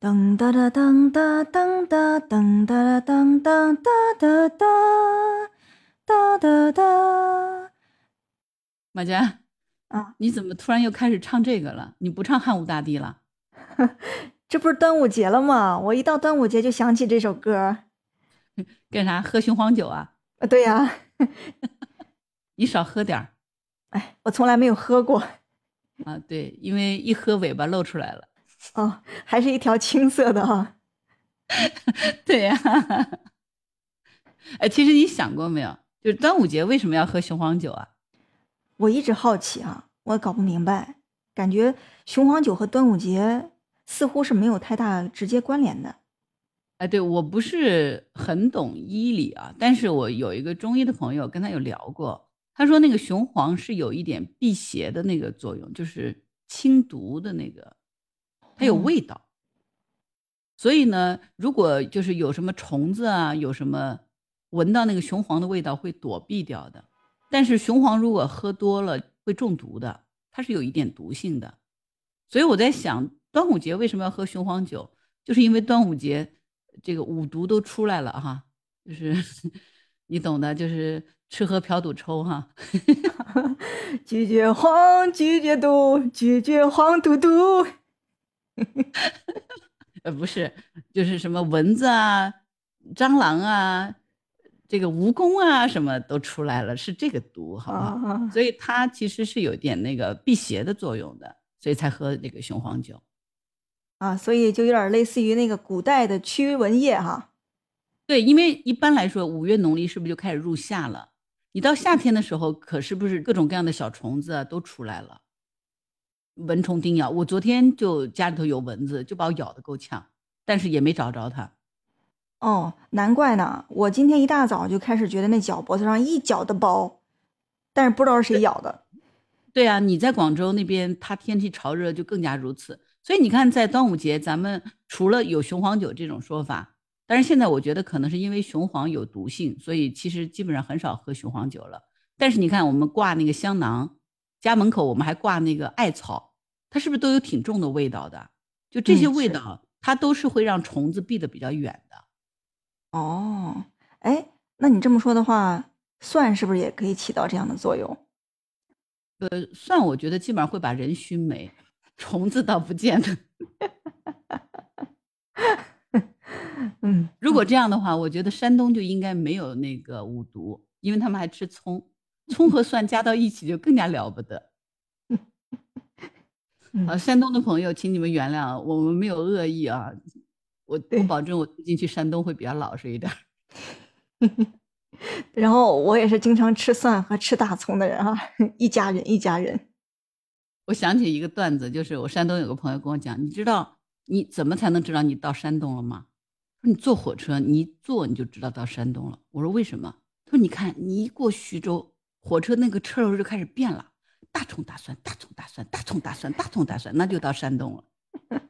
噔哒哒噔哒噔哒噔哒噔噔哒哒哒哒哒哒。马佳啊，你怎么突然又开始唱这个了？你不唱汉武大帝了？这不是端午节了吗？我一到端午节就想起这首歌。干啥？喝雄黄酒啊？啊，对呀。你少喝点儿。哎，我从来没有喝过。啊，对，因为一喝尾巴露出来了。哦，还是一条青色的哈。对呀。哎，其实你想过没有？就是端午节为什么要喝雄黄酒啊？我一直好奇啊，我搞不明白，感觉雄黄酒和端午节似乎是没有太大直接关联的。哎，对我不是很懂医理啊，但是我有一个中医的朋友跟他有聊过，他说那个雄黄是有一点辟邪的那个作用，就是清毒的那个，它有味道。所以呢，如果就是有什么虫子啊，有什么闻到那个雄黄的味道会躲避掉的。但是雄黄如果喝多了会中毒的，它是有一点毒性的。所以我在想，端午节为什么要喝雄黄酒？就是因为端午节。这个五毒都出来了哈，就是 你懂的，就是吃喝嫖赌抽哈。拒绝黄，拒绝毒，拒绝黄赌毒。呃，不是，就是什么蚊子啊、蟑螂啊、这个蜈蚣啊，什么都出来了，是这个毒，好不好？所以它其实是有点那个辟邪的作用的，所以才喝这个雄黄酒。啊，所以就有点类似于那个古代的驱蚊液哈。对，因为一般来说五月农历是不是就开始入夏了？你到夏天的时候，可是不是各种各样的小虫子都出来了？蚊虫叮咬，我昨天就家里头有蚊子，就把我咬得够呛，但是也没找着它。哦，难怪呢！我今天一大早就开始觉得那脚脖子上一脚的包，但是不知道是谁咬的。对啊，你在广州那边，它天气潮热就更加如此。所以你看，在端午节，咱们除了有雄黄酒这种说法，但是现在我觉得可能是因为雄黄有毒性，所以其实基本上很少喝雄黄酒了。但是你看，我们挂那个香囊，家门口我们还挂那个艾草，它是不是都有挺重的味道的？就这些味道，它都是会让虫子避得比较远的。哦，哎，那你这么说的话，蒜是不是也可以起到这样的作用？呃，蒜我觉得基本上会把人熏没。虫子倒不见得，嗯，如果这样的话，我觉得山东就应该没有那个五毒，因为他们还吃葱，葱和蒜加到一起就更加了不得。好，山东的朋友，请你们原谅，我们没有恶意啊，我我保证我最近去山东会比较老实一点。然后我也是经常吃蒜和吃大葱的人啊，一家人一家人。我想起一个段子，就是我山东有个朋友跟我讲，你知道你怎么才能知道你到山东了吗？说你坐火车，你一坐你就知道到山东了。我说为什么？他说你看你一过徐州，火车那个车头就开始变了，大葱大蒜，大葱大蒜，大葱大蒜，大葱大蒜，那就到山东了。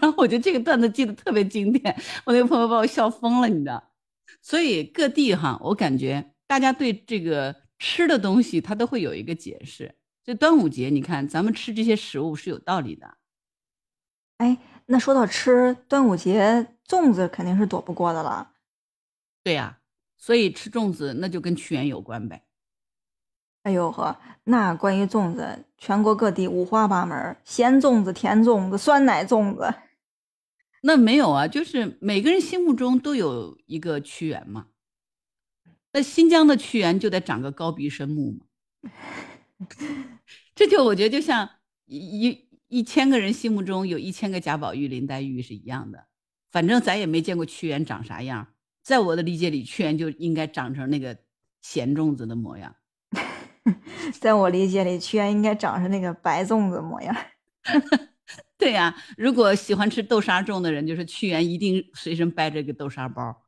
然后我觉得这个段子记得特别经典，我那个朋友把我笑疯了，你知道？所以各地哈，我感觉大家对这个。吃的东西它都会有一个解释。就端午节，你看咱们吃这些食物是有道理的。哎，那说到吃，端午节粽子肯定是躲不过的了。对呀，所以吃粽子那就跟屈原有关呗。哎呦呵，那关于粽子，全国各地五花八门，咸粽子、甜粽子、酸奶粽子。那没有啊，就是每个人心目中都有一个屈原嘛。那新疆的屈原就得长个高鼻深目嘛，这就我觉得就像一一一千个人心目中有一千个贾宝玉、林黛玉是一样的。反正咱也没见过屈原长啥样，在我的理解里，屈原就应该长成那个咸粽子的模样。在我理解里，屈原应该长成那个白粽子模样。对呀，如果喜欢吃豆沙粽的人，就是屈原一定随身背着个豆沙包。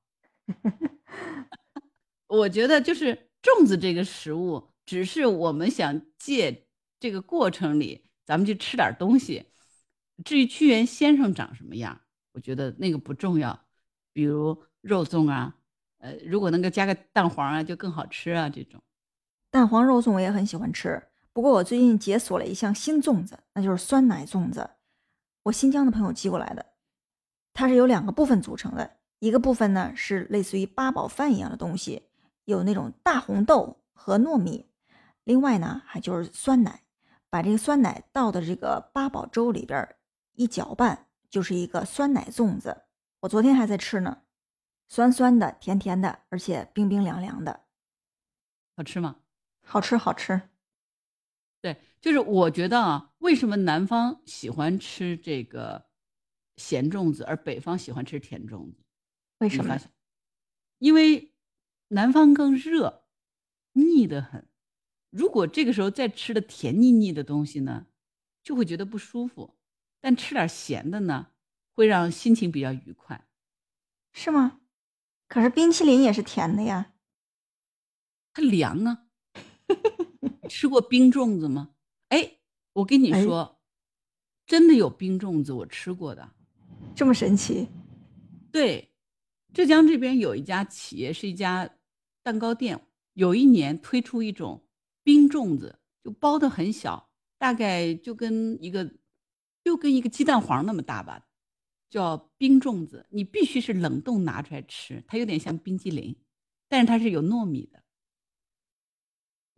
我觉得就是粽子这个食物，只是我们想借这个过程里，咱们去吃点东西。至于屈原先生长什么样，我觉得那个不重要。比如肉粽啊，呃，如果能够加个蛋黄啊，就更好吃啊。这种蛋黄肉粽我也很喜欢吃。不过我最近解锁了一项新粽子，那就是酸奶粽子。我新疆的朋友寄过来的，它是由两个部分组成的，一个部分呢是类似于八宝饭一样的东西，有那种大红豆和糯米，另外呢还就是酸奶，把这个酸奶倒到这个八宝粥里边一搅拌，就是一个酸奶粽子。我昨天还在吃呢，酸酸的，甜甜的，而且冰冰凉凉的，好吃吗？好吃，好吃。对，就是我觉得啊，为什么南方喜欢吃这个咸粽子，而北方喜欢吃甜粽子？为什么？因为南方更热，腻得很。如果这个时候再吃的甜腻腻的东西呢，就会觉得不舒服。但吃点咸的呢，会让心情比较愉快，是吗？可是冰淇淋也是甜的呀，它凉啊。吃过冰粽子吗？哎，我跟你说，真的有冰粽子，我吃过的，这么神奇。对，浙江这边有一家企业，是一家蛋糕店，有一年推出一种冰粽子，就包的很小，大概就跟一个就跟一个鸡蛋黄那么大吧，叫冰粽子。你必须是冷冻拿出来吃，它有点像冰激凌，但是它是有糯米的。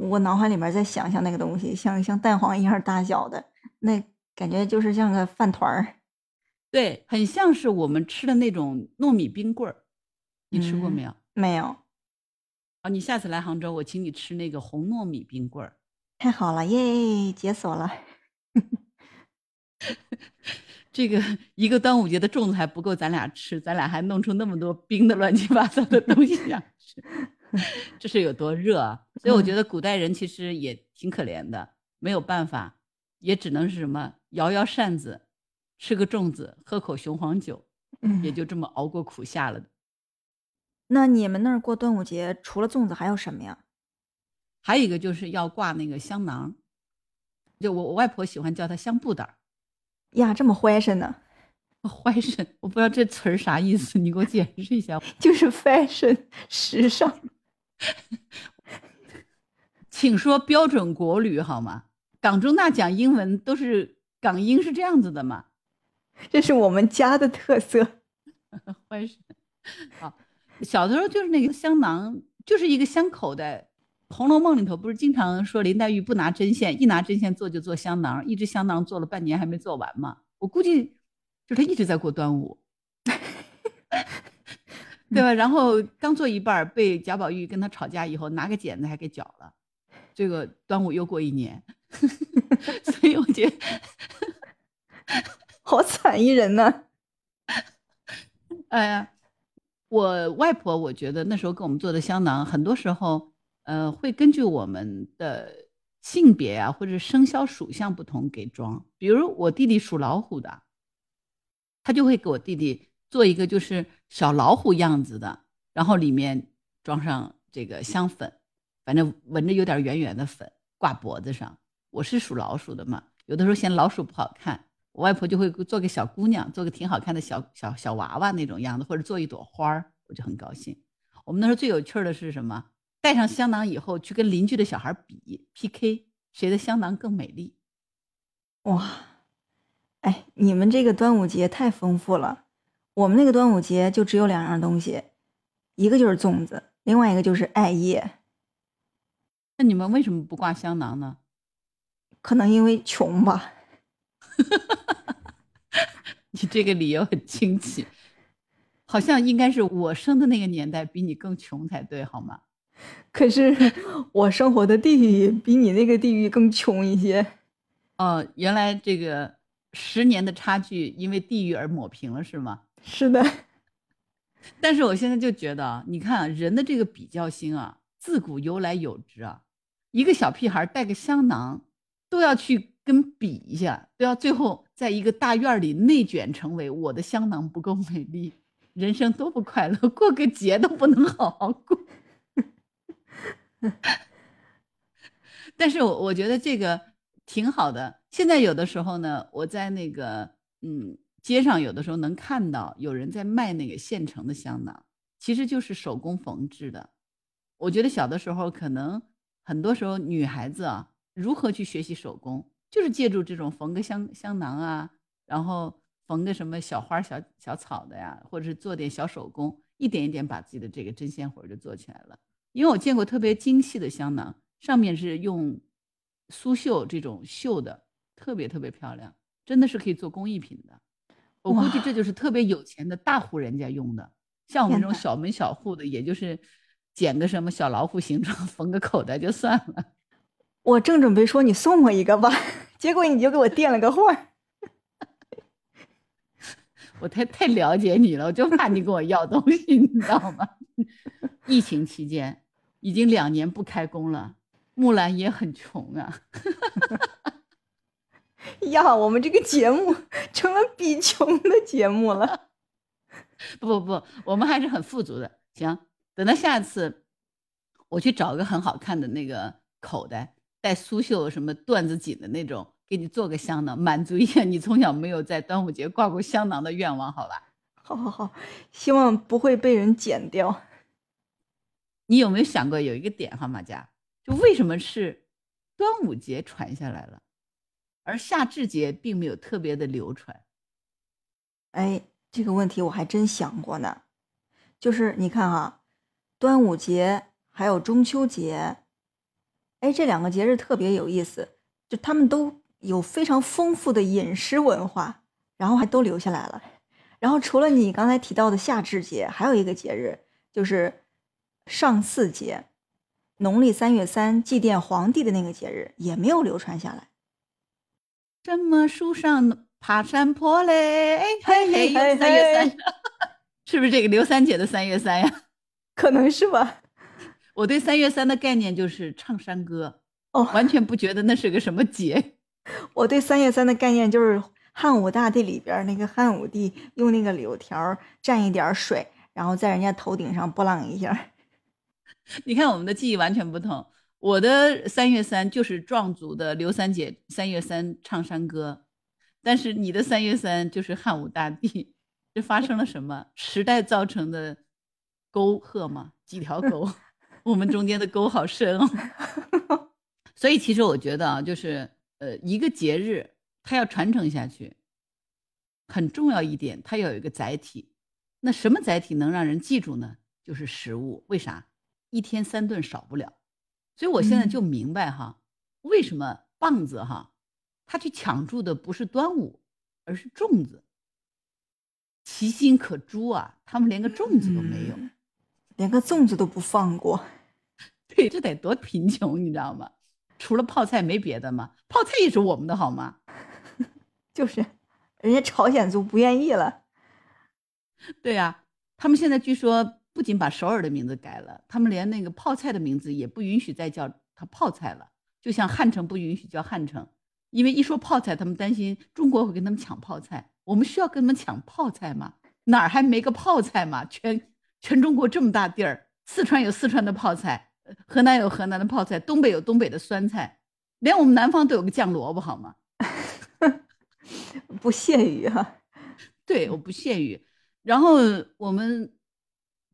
我脑海里面在想象那个东西，像像蛋黄一样大小的，那感觉就是像个饭团儿，对，很像是我们吃的那种糯米冰棍儿。你吃过没有？没有。啊，你下次来杭州，我请你吃那个红糯米冰棍儿。太好了耶，解锁了。这个一个端午节的粽子还不够咱俩吃，咱俩还弄出那么多冰的乱七八糟的东西呀！这是有多热啊！所以我觉得古代人其实也挺可怜的，没有办法，也只能是什么摇摇扇子，吃个粽子，喝口雄黄酒，也就这么熬过苦夏了。那你们那儿过端午节除了粽子还有什么呀？还有一个就是要挂那个香囊，就我我外婆喜欢叫它香布袋儿。呀，这么怀神呢？怀神，我不知道这词儿啥意思，你给我解释一下。就是 fashion 时尚。请说标准国旅好吗？港中大讲英文都是港英是这样子的吗？这是我们家的特色。欢迎，好，小的时候就是那个香囊，就是一个香口袋。《红楼梦》里头不是经常说林黛玉不拿针线，一拿针线做就做香囊，一只香囊做了半年还没做完嘛？我估计就她一直在过端午。对吧？然后刚做一半，被贾宝玉跟他吵架以后，拿个剪子还给绞了。这个端午又过一年，所以我觉得 好惨一人呢。哎呀，我外婆，我觉得那时候给我们做的香囊，很多时候，呃，会根据我们的性别啊，或者生肖属相不同给装。比如我弟弟属老虎的，他就会给我弟弟。做一个就是小老虎样子的，然后里面装上这个香粉，反正闻着有点圆圆的粉，挂脖子上。我是属老鼠的嘛，有的时候嫌老鼠不好看，我外婆就会做个小姑娘，做个挺好看的小小小娃娃那种样子，或者做一朵花，我就很高兴。我们那时候最有趣的是什么？带上香囊以后去跟邻居的小孩比 PK，谁的香囊更美丽？哇，哎，你们这个端午节太丰富了。我们那个端午节就只有两样东西，一个就是粽子，另外一个就是艾叶。那你们为什么不挂香囊呢？可能因为穷吧。你这个理由很清奇，好像应该是我生的那个年代比你更穷才对，好吗？可是 我生活的地域比你那个地域更穷一些。哦，原来这个十年的差距因为地域而抹平了，是吗？是的，但是我现在就觉得，你看人的这个比较心啊，自古由来有之啊。一个小屁孩带个香囊，都要去跟比一下，都要最后在一个大院里内卷，成为我的香囊不够美丽，人生多不快乐，过个节都不能好好过。但是我我觉得这个挺好的。现在有的时候呢，我在那个嗯。街上有的时候能看到有人在卖那个现成的香囊，其实就是手工缝制的。我觉得小的时候可能很多时候女孩子啊，如何去学习手工，就是借助这种缝个香香囊啊，然后缝个什么小花小小草的呀，或者是做点小手工，一点一点把自己的这个针线活就做起来了。因为我见过特别精细的香囊，上面是用苏绣这种绣的，特别特别漂亮，真的是可以做工艺品的。我估计这就是特别有钱的大户人家用的，像我们这种小门小户的，也就是剪个什么小老虎形状，缝个口袋就算了。我正准备说你送我一个吧，结果你就给我垫了个话。我太太了解你了，我就怕你跟我要东西，你知道吗？疫情期间已经两年不开工了，木兰也很穷啊。呀，我们这个节目 成了比穷的节目了。不不不，我们还是很富足的。行，等到下次我去找个很好看的那个口袋，带苏绣什么缎子锦的那种。给你做个香囊，满足一下你从小没有在端午节挂过香囊的愿望，好吧？好，好，好，希望不会被人剪掉。你有没有想过有一个点哈，马佳，就为什么是端午节传下来了，而夏至节并没有特别的流传？哎，这个问题我还真想过呢。就是你看哈，端午节还有中秋节，哎，这两个节日特别有意思，就他们都。有非常丰富的饮食文化，然后还都留下来了。然后除了你刚才提到的夏至节，还有一个节日就是上巳节，农历三月三祭奠皇帝的那个节日也没有流传下来。什么树上爬山坡嘞？嘿嘿，三月三，是不是这个刘三姐的三月三呀？可能是吧。我对三月三的概念就是唱山歌，哦，完全不觉得那是个什么节。我对三月三的概念就是汉武大帝里边那个汉武帝用那个柳条蘸一点水，然后在人家头顶上拨浪一下。你看我们的记忆完全不同。我的三月三就是壮族的刘三姐三月三唱山歌，但是你的三月三就是汉武大帝。这发生了什么？时代造成的沟壑吗？几条沟？我们中间的沟好深哦。所以其实我觉得啊，就是。呃，一个节日它要传承下去，很重要一点，它要有一个载体。那什么载体能让人记住呢？就是食物。为啥？一天三顿少不了。所以我现在就明白哈，为什么棒子哈，他去抢注的不是端午，而是粽子。其心可诛啊，他们连个粽子都没有，连个粽子都不放过。对，这得多贫穷，你知道吗？除了泡菜没别的吗？泡菜也是我们的好吗？就是，人家朝鲜族不愿意了。对呀，他们现在据说不仅把首尔的名字改了，他们连那个泡菜的名字也不允许再叫它泡菜了。就像汉城不允许叫汉城，因为一说泡菜，他们担心中国会跟他们抢泡菜。我们需要跟他们抢泡菜吗？哪儿还没个泡菜吗？全全中国这么大地儿，四川有四川的泡菜。河南有河南的泡菜，东北有东北的酸菜，连我们南方都有个酱萝卜，好吗？不屑于哈，对，我不屑于。然后我们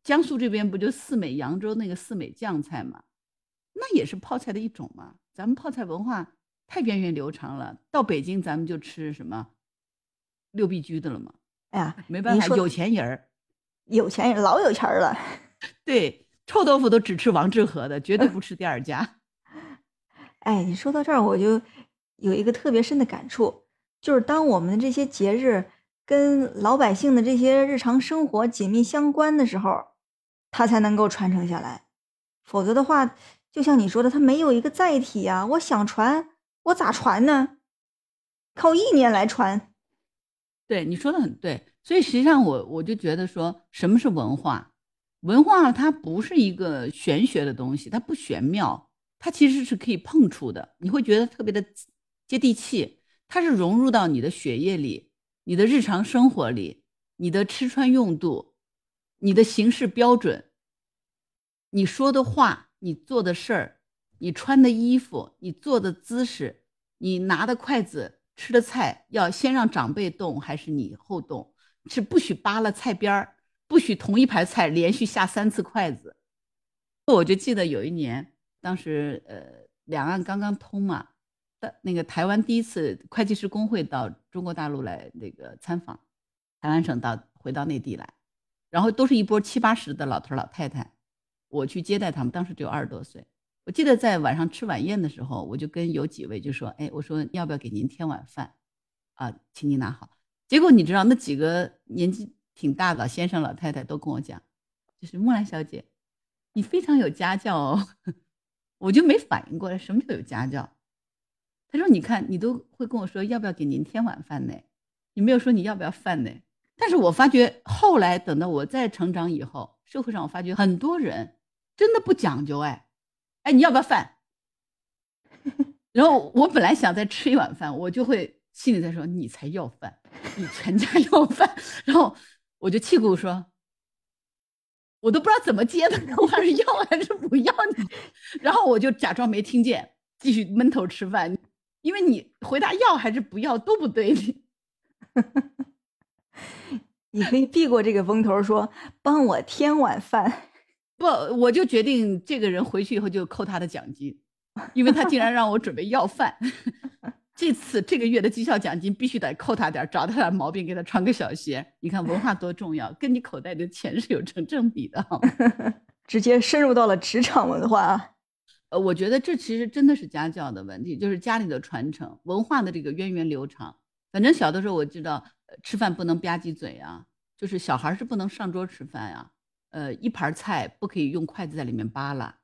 江苏这边不就四美扬州那个四美酱菜嘛，那也是泡菜的一种嘛。咱们泡菜文化太源远流长了，到北京咱们就吃什么六必居的了嘛。哎呀，没办法，有钱人儿，有钱人老有钱了，对。臭豆腐都只吃王致和的，绝对不吃第二家。哎，你说到这儿，我就有一个特别深的感触，就是当我们这些节日跟老百姓的这些日常生活紧密相关的时候，它才能够传承下来。否则的话，就像你说的，它没有一个载体呀。我想传，我咋传呢？靠意念来传。对，你说的很对。所以实际上，我我就觉得说，什么是文化？文化它不是一个玄学的东西，它不玄妙，它其实是可以碰触的，你会觉得特别的接地气。它是融入到你的血液里、你的日常生活里、你的吃穿用度、你的行事标准、你说的话、你做的事儿、你穿的衣服、你坐的姿势、你拿的筷子、吃的菜，要先让长辈动还是你后动？是不许扒了菜边儿。不许同一盘菜连续下三次筷子。我就记得有一年，当时呃两岸刚刚通嘛，那个台湾第一次会计师工会到中国大陆来那个参访，台湾省到回到内地来，然后都是一波七八十的老头老太太，我去接待他们，当时只有二十多岁。我记得在晚上吃晚宴的时候，我就跟有几位就说：“哎，我说要不要给您添碗饭？啊，请您拿好。”结果你知道那几个年纪挺大的先生老太太都跟我讲，就是木兰小姐，你非常有家教哦。我就没反应过来什么叫有家教。他说：“你看，你都会跟我说要不要给您添碗饭呢？你没有说你要不要饭呢？”但是我发觉后来等到我再成长以后，社会上我发觉很多人真的不讲究哎。哎，你要不要饭？然后我本来想再吃一碗饭，我就会心里在说：“你才要饭，你全家要饭。”然后我就气鼓鼓说：“我都不知道怎么接的，我是要还是不要你？” 然后我就假装没听见，继续闷头吃饭。因为你回答要还是不要都不对，你可以避过这个风头，说帮我添碗饭。不，我就决定这个人回去以后就扣他的奖金，因为他竟然让我准备要饭。这次这个月的绩效奖金必须得扣他点，找他点毛病给他穿个小鞋。你看文化多重要，跟你口袋的钱是有成正比的。直接深入到了职场文化。呃，我觉得这其实真的是家教的问题，就是家里的传承、文化的这个源远流长。反正小的时候我知道，吃饭不能吧唧嘴啊，就是小孩是不能上桌吃饭呀。呃，一盘菜不可以用筷子在里面扒拉，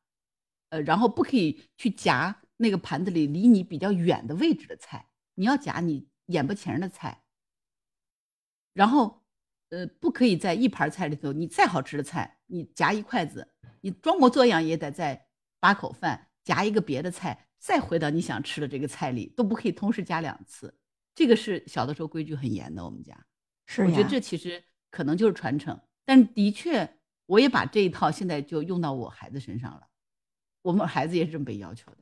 呃，然后不可以去夹那个盘子里离你比较远的位置的菜，你要夹你眼巴前的菜。然后，呃，不可以在一盘菜里头，你再好吃的菜，你夹一筷子，你装模作样也得在八口饭夹一个别的菜，再回到你想吃的这个菜里，都不可以同时夹两次。这个是小的时候规矩很严的，我们家。是我觉得这其实可能就是传承，但的确。我也把这一套现在就用到我孩子身上了，我们孩子也是这么被要求的。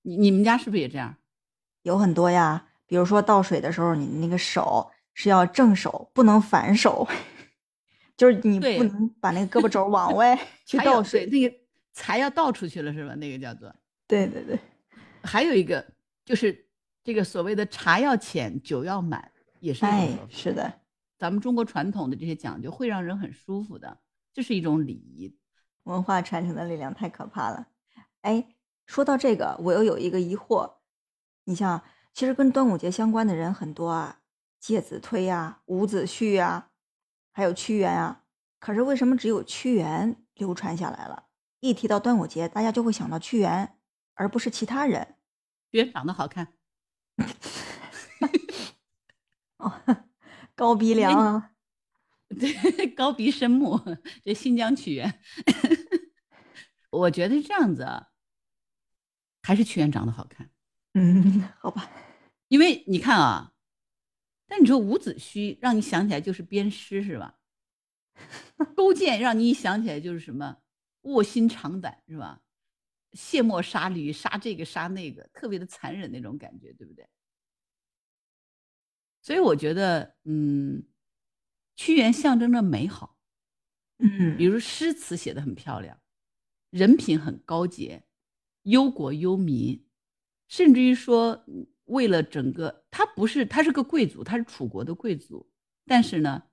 你你们家是不是也这样？有很多呀，比如说倒水的时候，你那个手是要正手，不能反手，就是你不能把那个胳膊肘往外去倒水，那个财要倒出去了是吧？那个叫做。对对对。还有一个就是这个所谓的茶要浅，酒要满，也是。哎，是的，咱们中国传统的这些讲究会让人很舒服的。这是一种礼仪，文化传承的力量太可怕了。哎，说到这个，我又有一个疑惑。你像，其实跟端午节相关的人很多啊，介子推呀、伍子胥呀，还有屈原啊。可是为什么只有屈原流传下来了？一提到端午节，大家就会想到屈原，而不是其他人。屈原长得好看，哦，高鼻梁啊。对，高鼻深目，这新疆屈原，我觉得是这样子啊，还是屈原长得好看。嗯，好吧，因为你看啊，但你说伍子胥让你想起来就是鞭尸是吧？勾践让你一想起来就是什么卧薪尝胆是吧？卸磨杀驴，杀这个杀那个，特别的残忍那种感觉，对不对？所以我觉得，嗯。屈原象征着美好，嗯，比如诗词写的很漂亮，人品很高洁，忧国忧民，甚至于说为了整个他不是他是个贵族，他是楚国的贵族，但是呢，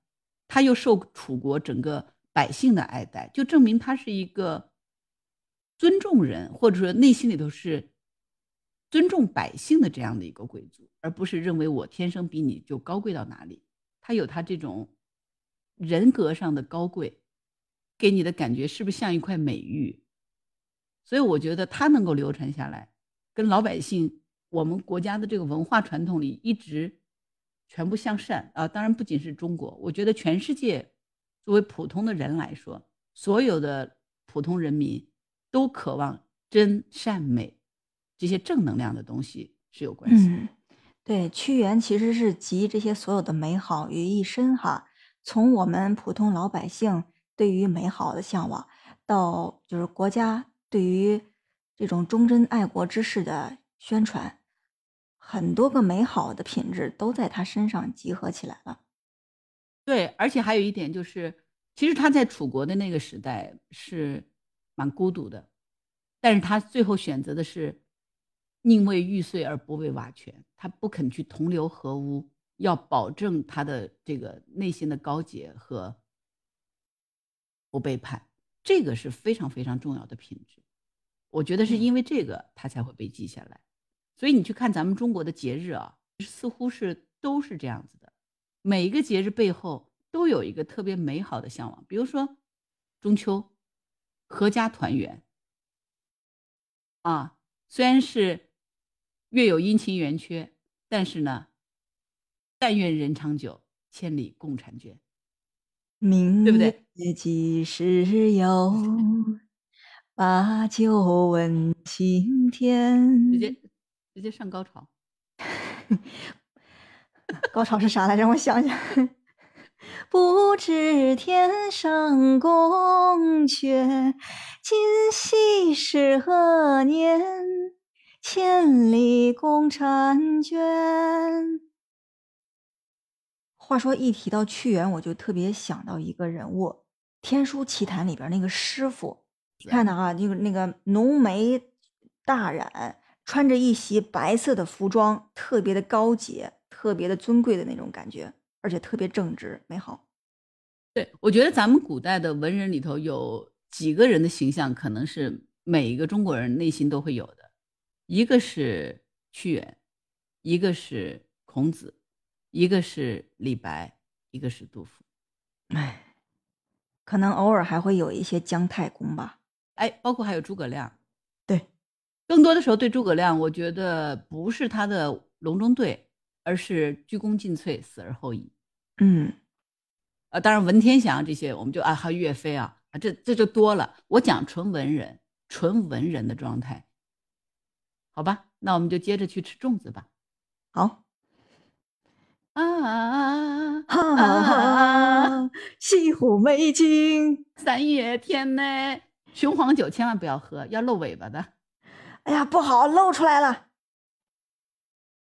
他又受楚国整个百姓的爱戴，就证明他是一个尊重人，或者说内心里头是尊重百姓的这样的一个贵族，而不是认为我天生比你就高贵到哪里，他有他这种。人格上的高贵，给你的感觉是不是像一块美玉？所以我觉得他能够流传下来，跟老百姓我们国家的这个文化传统里一直全部向善啊！当然不仅是中国，我觉得全世界作为普通的人来说，所有的普通人民都渴望真善美这些正能量的东西是有关系。对，屈原其实是集这些所有的美好于一身哈。从我们普通老百姓对于美好的向往，到就是国家对于这种忠贞爱国之士的宣传，很多个美好的品质都在他身上集合起来了。对，而且还有一点就是，其实他在楚国的那个时代是蛮孤独的，但是他最后选择的是宁为玉碎而不为瓦全，他不肯去同流合污。要保证他的这个内心的高洁和不背叛，这个是非常非常重要的品质。我觉得是因为这个他才会被记下来。所以你去看咱们中国的节日啊，似乎是都是这样子的，每一个节日背后都有一个特别美好的向往。比如说中秋，阖家团圆啊，虽然是月有阴晴圆缺，但是呢。但愿人长久，千里共婵娟。明对不对月几时有？把酒问青天。直接直接上高潮。高潮是啥来着？让我想想。不知天上宫阙，今夕是何年？千里共婵娟。话说一提到屈原，我就特别想到一个人物，《天书奇谭》里边那个师傅，你看的啊，那个那个浓眉大染，穿着一袭白色的服装，特别的高洁，特别的尊贵的那种感觉，而且特别正直美好。对，我觉得咱们古代的文人里头有几个人的形象，可能是每一个中国人内心都会有的，一个是屈原，一个是孔子。一个是李白，一个是杜甫，哎，可能偶尔还会有一些姜太公吧，哎，包括还有诸葛亮，对，更多的时候对诸葛亮，我觉得不是他的隆中对，而是鞠躬尽瘁，死而后已。嗯，呃，当然文天祥这些，我们就啊，还有岳飞啊，啊，这这就多了。我讲纯文人，纯文人的状态，好吧，那我们就接着去吃粽子吧。好。啊啊！西湖美景，三月天呢，雄黄酒千万不要喝，要露尾巴的。哎呀，不好，露出来了。